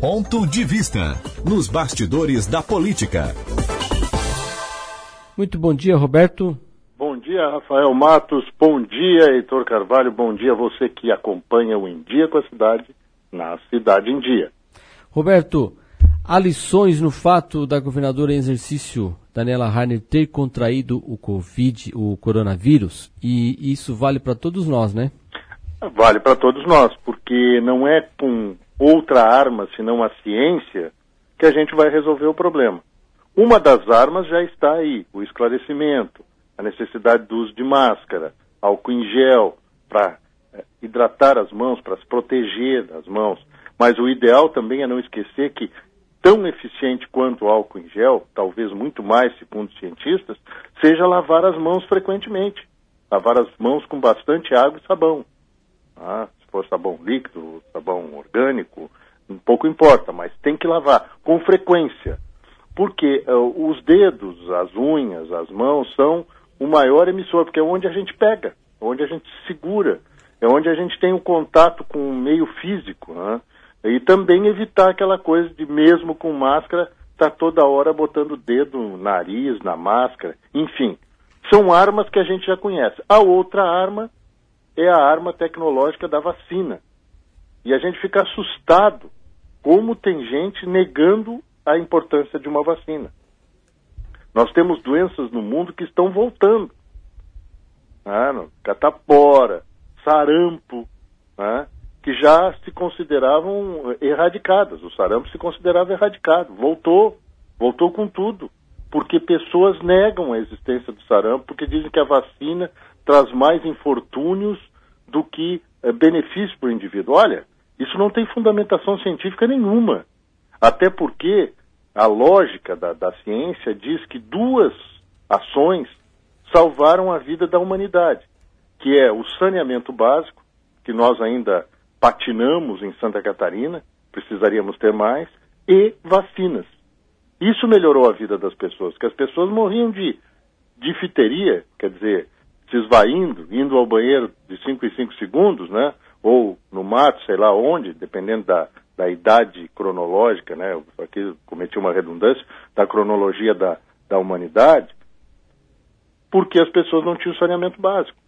Ponto de vista nos bastidores da política. Muito bom dia, Roberto. Bom dia, Rafael Matos. Bom dia, Heitor Carvalho. Bom dia você que acompanha o Em Dia com a Cidade na Cidade em Dia. Roberto, há lições no fato da governadora em exercício Daniela Harner ter contraído o Covid, o coronavírus, e isso vale para todos nós, né? Vale para todos nós, porque não é com outra arma senão a ciência que a gente vai resolver o problema. Uma das armas já está aí, o esclarecimento, a necessidade do uso de máscara, álcool em gel, para é, hidratar as mãos, para se proteger das mãos. Mas o ideal também é não esquecer que, tão eficiente quanto o álcool em gel, talvez muito mais, segundo os cientistas, seja lavar as mãos frequentemente. Lavar as mãos com bastante água e sabão. Ah, se for sabão líquido, sabão orgânico, pouco importa, mas tem que lavar com frequência. Porque uh, os dedos, as unhas, as mãos são o maior emissor, porque é onde a gente pega, onde a gente segura, é onde a gente tem o um contato com o meio físico. Né? E também evitar aquela coisa de, mesmo com máscara, estar tá toda hora botando o dedo no nariz, na máscara, enfim. São armas que a gente já conhece. A outra arma é a arma tecnológica da vacina. E a gente fica assustado como tem gente negando a importância de uma vacina. Nós temos doenças no mundo que estão voltando. Né? Catapora, sarampo, né? que já se consideravam erradicadas. O sarampo se considerava erradicado. Voltou, voltou com tudo. Porque pessoas negam a existência do sarampo, porque dizem que a vacina traz mais infortúnios do que é, benefício para o indivíduo. Olha, isso não tem fundamentação científica nenhuma. Até porque a lógica da, da ciência diz que duas ações salvaram a vida da humanidade, que é o saneamento básico, que nós ainda patinamos em Santa Catarina, precisaríamos ter mais, e vacinas. Isso melhorou a vida das pessoas, que as pessoas morriam de difteria, quer dizer, se esvaindo, indo ao banheiro de 5 em 5 segundos, né? Ou no mato, sei lá onde, dependendo da, da idade cronológica, né? Aqui cometi uma redundância, da cronologia da, da humanidade, porque as pessoas não tinham saneamento básico.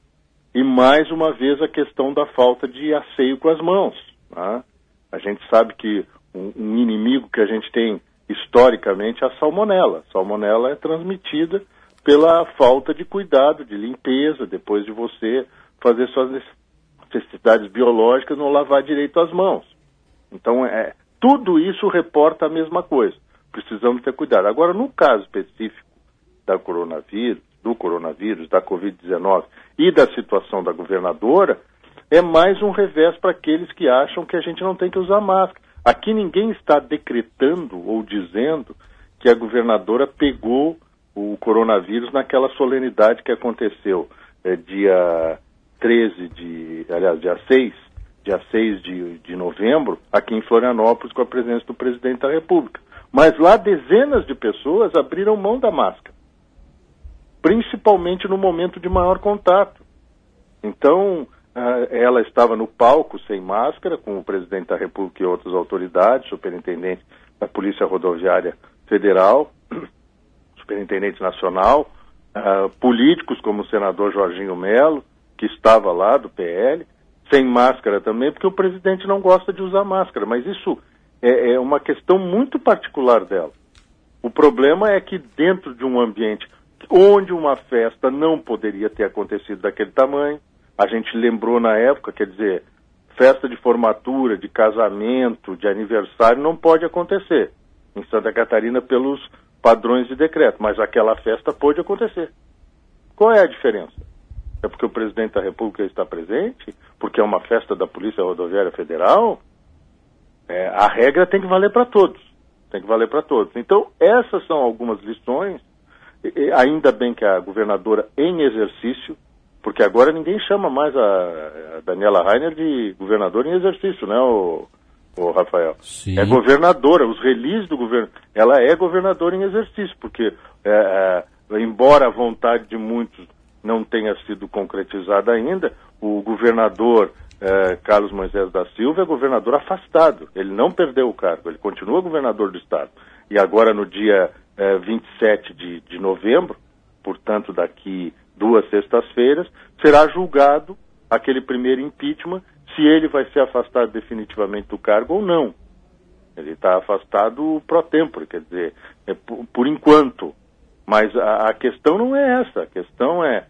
E mais uma vez a questão da falta de asseio com as mãos. Né? A gente sabe que um, um inimigo que a gente tem historicamente é a salmonela. A salmonela é transmitida pela falta de cuidado, de limpeza, depois de você fazer suas necessidades biológicas, não lavar direito as mãos. Então, é, tudo isso reporta a mesma coisa. Precisamos ter cuidado. Agora, no caso específico da coronavírus, do coronavírus, da Covid-19 e da situação da governadora, é mais um revés para aqueles que acham que a gente não tem que usar máscara. Aqui ninguém está decretando ou dizendo que a governadora pegou o coronavírus naquela solenidade que aconteceu é, dia 13 de, aliás, dia 6, dia 6 de, de novembro, aqui em Florianópolis, com a presença do presidente da República. Mas lá dezenas de pessoas abriram mão da máscara, principalmente no momento de maior contato. Então, ela estava no palco sem máscara, com o presidente da República e outras autoridades, superintendente da Polícia Rodoviária Federal, superintendente nacional, uh, políticos como o senador Jorginho Melo, que estava lá do PL, sem máscara também, porque o presidente não gosta de usar máscara, mas isso é, é uma questão muito particular dela. O problema é que dentro de um ambiente onde uma festa não poderia ter acontecido daquele tamanho, a gente lembrou na época, quer dizer, festa de formatura, de casamento, de aniversário não pode acontecer em Santa Catarina pelos padrões de decreto, mas aquela festa pôde acontecer. Qual é a diferença? É porque o presidente da República está presente? Porque é uma festa da Polícia Rodoviária Federal? É, a regra tem que valer para todos. Tem que valer para todos. Então, essas são algumas lições. E, ainda bem que a governadora em exercício, porque agora ninguém chama mais a, a Daniela Rainer de governadora em exercício, né, o, o Rafael. Sim. É governadora, os releases do governo. Ela é governadora em exercício, porque, é, é, embora a vontade de muitos não tenha sido concretizada ainda, o governador eh, Carlos Moisés da Silva é governador afastado. Ele não perdeu o cargo, ele continua governador do estado. E agora, no dia eh, 27 de, de novembro, portanto, daqui duas sextas-feiras, será julgado aquele primeiro impeachment se ele vai ser afastado definitivamente do cargo ou não. Ele está afastado pro tempore, quer dizer, é por, por, enquanto. Mas a, a, questão não é essa. A questão é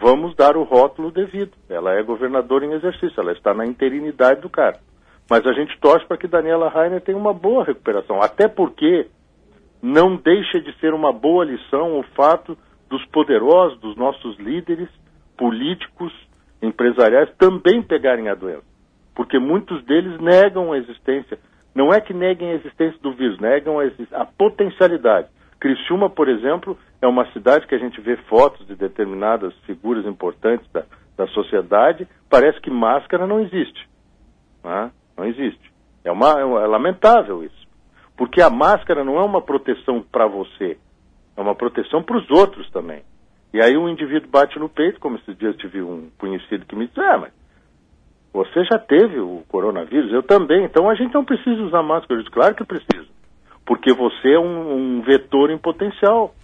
vamos dar o rótulo devido. Ela é governadora em exercício, ela está na interinidade do cargo. Mas a gente torce para que Daniela Rainer tenha uma boa recuperação, até porque não deixa de ser uma boa lição o fato dos poderosos, dos nossos líderes políticos, empresariais também pegarem a doença. Porque muitos deles negam a existência. Não é que neguem a existência do vírus, negam a, a potencialidade. Criciúma, por exemplo, é uma cidade que a gente vê fotos de determinadas figuras importantes da, da sociedade, parece que máscara não existe. Né? Não existe. É, uma, é, é lamentável isso. Porque a máscara não é uma proteção para você, é uma proteção para os outros também. E aí o indivíduo bate no peito, como esses dias tive um conhecido que me disse, ah, mas você já teve o coronavírus, eu também, então a gente não precisa usar máscara. Eu disse, claro que precisa, porque você é um, um vetor em potencial.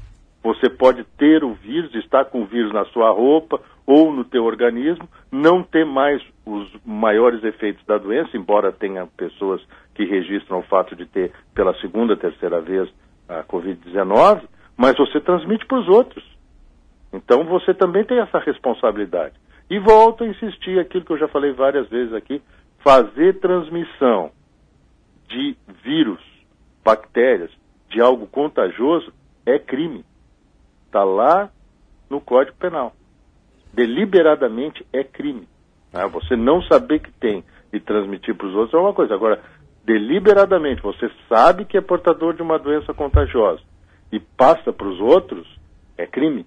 Você pode ter o vírus, estar com o vírus na sua roupa ou no teu organismo, não ter mais os maiores efeitos da doença, embora tenha pessoas que registram o fato de ter pela segunda, terceira vez a Covid-19, mas você transmite para os outros. Então você também tem essa responsabilidade. E volto a insistir aquilo que eu já falei várias vezes aqui: fazer transmissão de vírus, bactérias, de algo contagioso é crime. Está lá no Código Penal. Deliberadamente é crime. Né? Você não saber que tem e transmitir para os outros é uma coisa. Agora, deliberadamente, você sabe que é portador de uma doença contagiosa e passa para os outros, é crime.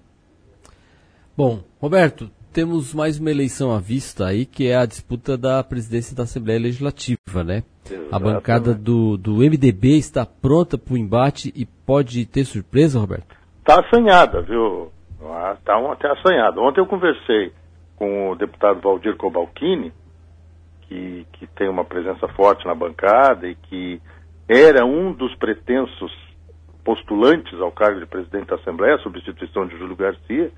Bom, Roberto, temos mais uma eleição à vista aí, que é a disputa da presidência da Assembleia Legislativa, né? Exatamente. A bancada do, do MDB está pronta para o embate e pode ter surpresa, Roberto? Está assanhada, viu? Está até assanhada. Ontem eu conversei com o deputado Valdir Cobalcini, que, que tem uma presença forte na bancada e que era um dos pretensos postulantes ao cargo de presidente da Assembleia, substituição de Júlio Garcia,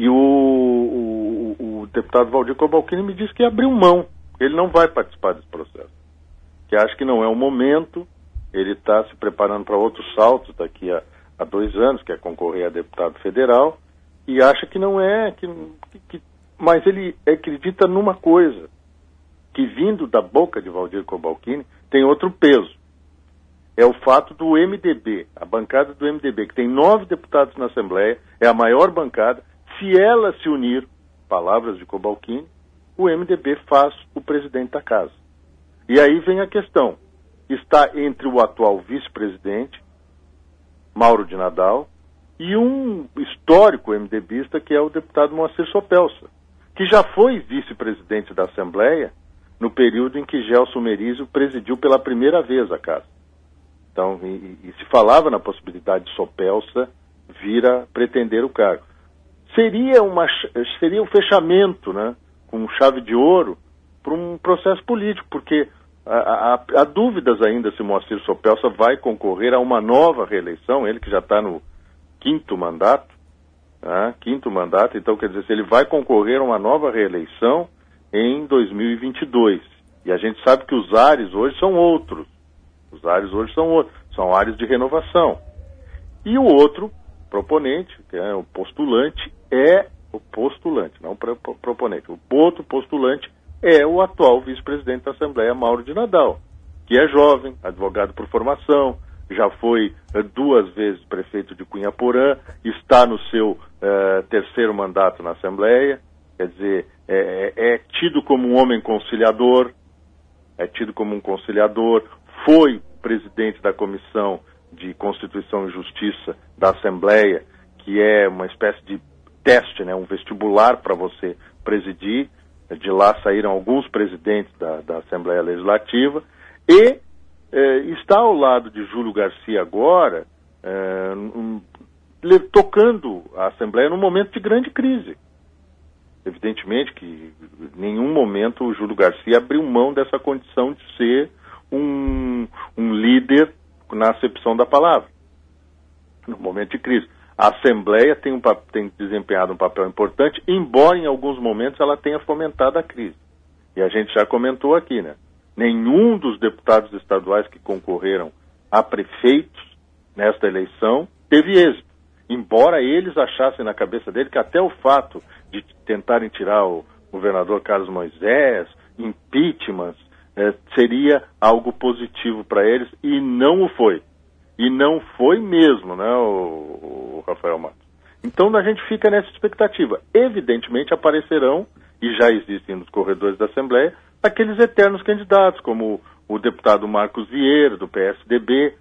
e o, o, o deputado Valdir Cobalcini me disse que abriu mão, ele não vai participar desse processo. Que acha que não é o momento, ele está se preparando para outros saltos daqui a, a, dois anos, que é concorrer a deputado federal, e acha que não é, que, que, mas ele acredita numa coisa, que vindo da boca de Valdir Cobalcini tem outro peso. É o fato do MDB, a bancada do MDB, que tem nove deputados na Assembleia, é a maior bancada, se ela se unir, palavras de Cobalcini, o MDB faz o presidente da casa. E aí vem a questão: está entre o atual vice-presidente, Mauro de Nadal, e um histórico MDBista que é o deputado Moacir Sopelsa, que já foi vice-presidente da Assembleia no período em que Gelson Merizio presidiu pela primeira vez a casa. Então, e, e se falava na possibilidade de Sopelsa vir a pretender o cargo seria, uma, seria um fechamento, né, com chave de ouro, para um processo político, porque há, há, dúvidas ainda se Moacir Sopelsa vai concorrer a uma nova reeleição, ele que já está no quinto mandato, né, quinto mandato, então quer dizer, se ele vai concorrer a uma nova reeleição em 2022. E a gente sabe que os ares hoje são outros. Os ares hoje são outros, são ares de renovação. E o outro proponente, que é o postulante, é o postulante, não o proponente. O outro postulante é o atual vice-presidente da Assembleia, Mauro de Nadal, que é jovem, advogado por formação, já foi eh, duas vezes prefeito de Cunhaporã, está no seu uh, terceiro mandato na Assembleia, quer dizer, é, é, é tido como um homem conciliador, é tido como um conciliador, foi presidente da Comissão de Constituição e Justiça da Assembleia, que é uma espécie de teste, né, um vestibular para você presidir. De lá saíram alguns presidentes da, da Assembleia Legislativa e eh, está ao lado de Júlio Garcia agora, eh, um, tocando a Assembleia num momento de grande crise. Evidentemente que em nenhum momento o Júlio Garcia abriu mão dessa condição de ser um, um líder na acepção da palavra, no momento de crise. A Assembleia tem, um, tem desempenhado um papel importante, embora em alguns momentos ela tenha fomentado a crise. E a gente já comentou aqui, né? Nenhum dos deputados estaduais que concorreram a prefeitos nesta eleição teve êxito. Embora eles achassem na cabeça dele que até o fato de tentarem tirar o governador Carlos Moisés, impeachments, é, seria algo positivo para eles e não o foi. E não foi mesmo, né, o, o Rafael Matos. Então a gente fica nessa expectativa. Evidentemente aparecerão, e já existem nos corredores da Assembleia, aqueles eternos candidatos, como o deputado Marcos Vieira, do PSDB,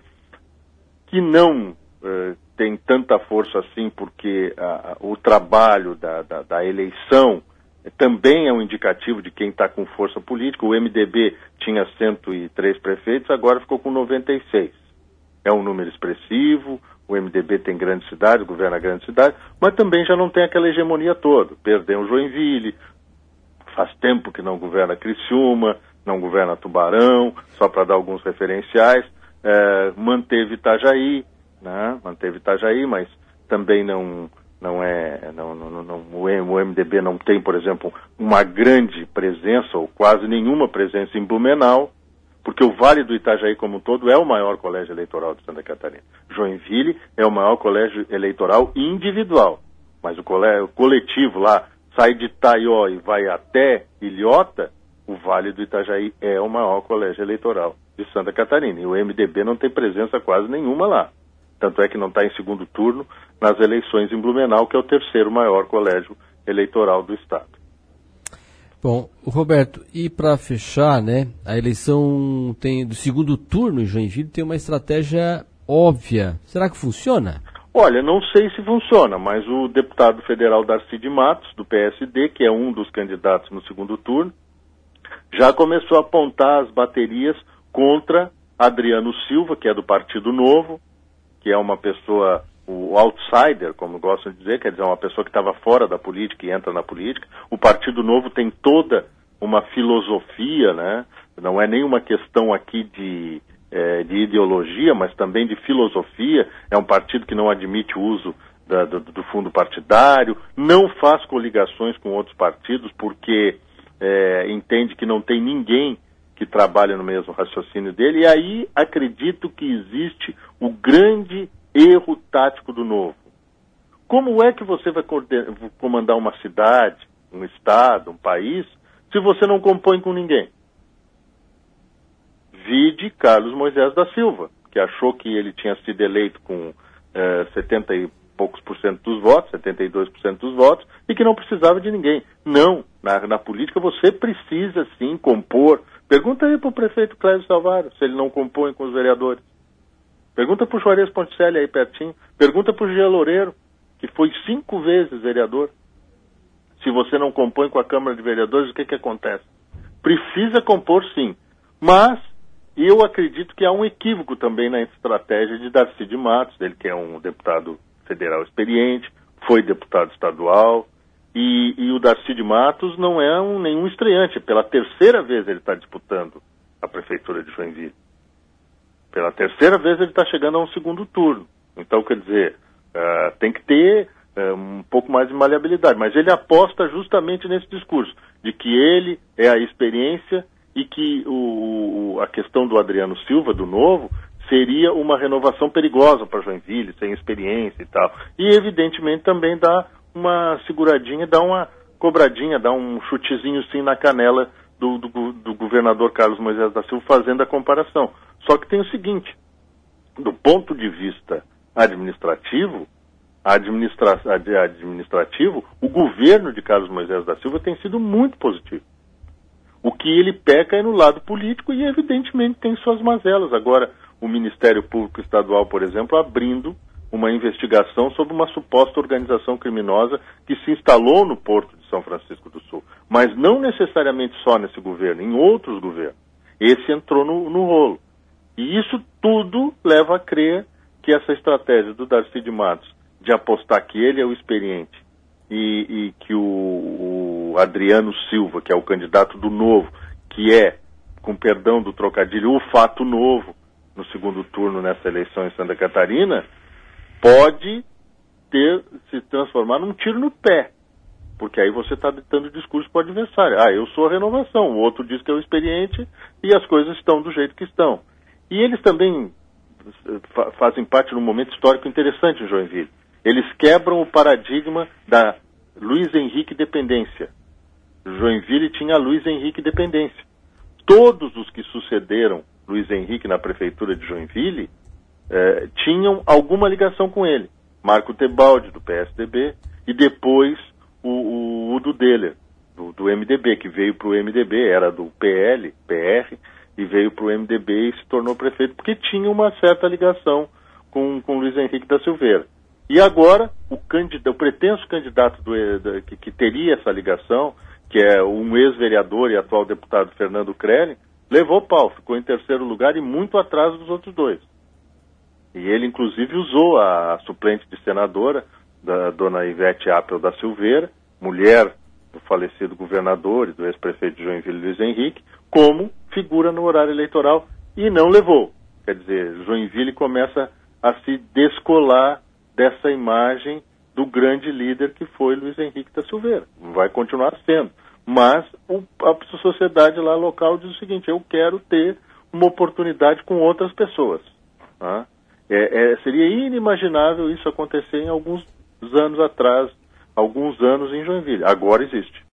que não eh, tem tanta força assim, porque ah, o trabalho da, da, da, eleição também é um indicativo de quem está com força política. O MDB tinha 103 prefeitos, agora ficou com 96. É um número expressivo, o MDB tem grandes cidades, governa grandes cidades, mas também já não tem aquela hegemonia toda. Perdeu o Joinville, faz tempo que não governa Criciúma, não governa Tubarão, só para dar alguns referenciais, é, manteve Itajaí, né? manteve Itajaí, mas também não, não é, não, não, não, o MDB não tem, por exemplo, uma grande presença ou quase nenhuma presença em Blumenau, porque o Vale do Itajaí como um todo é o maior colégio eleitoral de Santa Catarina. Joinville é o maior colégio eleitoral individual, mas o, colégio, o coletivo lá sai de Taió e vai até Ilhota, o Vale do Itajaí é o maior colégio eleitoral de Santa Catarina. E o MDB não tem presença quase nenhuma lá. Tanto é que não está em segundo turno nas eleições em Blumenau, que é o terceiro maior colégio eleitoral do Estado. Bom, Roberto, e para fechar, né, a eleição tem do segundo turno em Joinville tem uma estratégia óbvia. Será que funciona? Olha, não sei se funciona, mas o deputado federal Darcy de Matos, do PSD, que é um dos candidatos no segundo turno, já começou a apontar as baterias contra Adriano Silva, que é do Partido Novo, que é uma pessoa, o outsider, como gostam de dizer, quer dizer, uma pessoa que estava fora da política e entra na política. O Partido Novo tem toda uma filosofia, né? Não é nenhuma questão aqui de, é, de ideologia, mas também de filosofia. É um partido que não admite o uso da, do, do, fundo partidário, não faz coligações com outros partidos porque é, entende que não tem ninguém que trabalha no mesmo raciocínio dele, e aí acredito que existe o grande erro tático do novo. Como é que você vai comandar uma cidade, um estado, um país, se você não compõe com ninguém? Vide Carlos Moisés da Silva, que achou que ele tinha sido eleito com eh, 70 e poucos por cento dos votos, 72% dos votos, e que não precisava de ninguém. Não, na, na política você precisa sim compor. Pergunta aí para o prefeito Clésio Salvaro se ele não compõe com os vereadores. Pergunta para o Juarez Ponticelli aí pertinho. Pergunta para o Gia Loureiro, que foi cinco vezes vereador. Se você não compõe com a Câmara de Vereadores, o que, que acontece? Precisa compor sim, mas eu acredito que há um equívoco também na estratégia de Darcy de Matos, ele que é um deputado federal experiente, foi deputado estadual, e, e o Darcy de Matos não é um, nenhum estreante. Pela terceira vez ele está disputando a prefeitura de Joinville. Pela terceira vez ele está chegando a um segundo turno. Então, quer dizer, uh, tem que ter uh, um pouco mais de maleabilidade. Mas ele aposta justamente nesse discurso, de que ele é a experiência e que o, a questão do Adriano Silva, do novo, seria uma renovação perigosa para Joinville, sem experiência e tal. E, evidentemente, também dá uma seguradinha, dá uma cobradinha, dá um chutezinho sim na canela do, do, do governador Carlos Moisés da Silva fazendo a comparação. Só que tem o seguinte, do ponto de vista administrativo, administra administrativo, o governo de Carlos Moisés da Silva tem sido muito positivo. O que ele peca é no lado político e, evidentemente, tem suas mazelas. Agora, o Ministério Público Estadual, por exemplo, abrindo uma investigação sobre uma suposta organização criminosa que se instalou no porto de São Francisco do Sul. Mas não necessariamente só nesse governo, em outros governos. Esse entrou no, no rolo. E isso tudo leva a crer que essa estratégia do Darcy de Matos de apostar que ele é o experiente e, e que o, o Adriano Silva, que é o candidato do novo, que é, com perdão do trocadilho, o fato novo no segundo turno nessa eleição em Santa Catarina, pode ter se transformar num tiro no pé. Porque aí você está ditando discurso para o adversário. Ah, eu sou a renovação, o outro diz que é o experiente e as coisas estão do jeito que estão. E eles também eh, fazem parte de um momento histórico interessante em Joinville. Eles quebram o paradigma da Luiz Henrique dependência. Joinville tinha Luiz Henrique dependência. Todos os que sucederam Luiz Henrique na prefeitura de Joinville eh, tinham alguma ligação com ele. Marco Tebaldi, do PSDB, e depois o, o Udo Deller, do, do MDB, que veio para o MDB, era do PL, PR, e veio para o MDB e se tornou prefeito, porque tinha uma certa ligação com, com Luiz Henrique da Silveira. E agora, o, candidato, o pretenso candidato do, da, que, que, teria essa ligação, que é um ex-vereador e atual deputado Fernando Krelin, levou pau, ficou em terceiro lugar e muito atrás dos outros dois. E ele, inclusive, usou a suplente de senadora, da dona Ivete Apel da Silveira, mulher falecido governador e do ex-prefeito de Joinville, Luiz Henrique, como figura no horário eleitoral e não levou. Quer dizer, Joinville começa a se descolar dessa imagem do grande líder que foi Luiz Henrique da Silveira. Vai continuar sendo. Mas a sociedade lá local diz o seguinte: eu quero ter uma oportunidade com outras pessoas. Tá? É, é, seria inimaginável isso acontecer em alguns anos atrás, alguns anos em Joinville. Agora existe.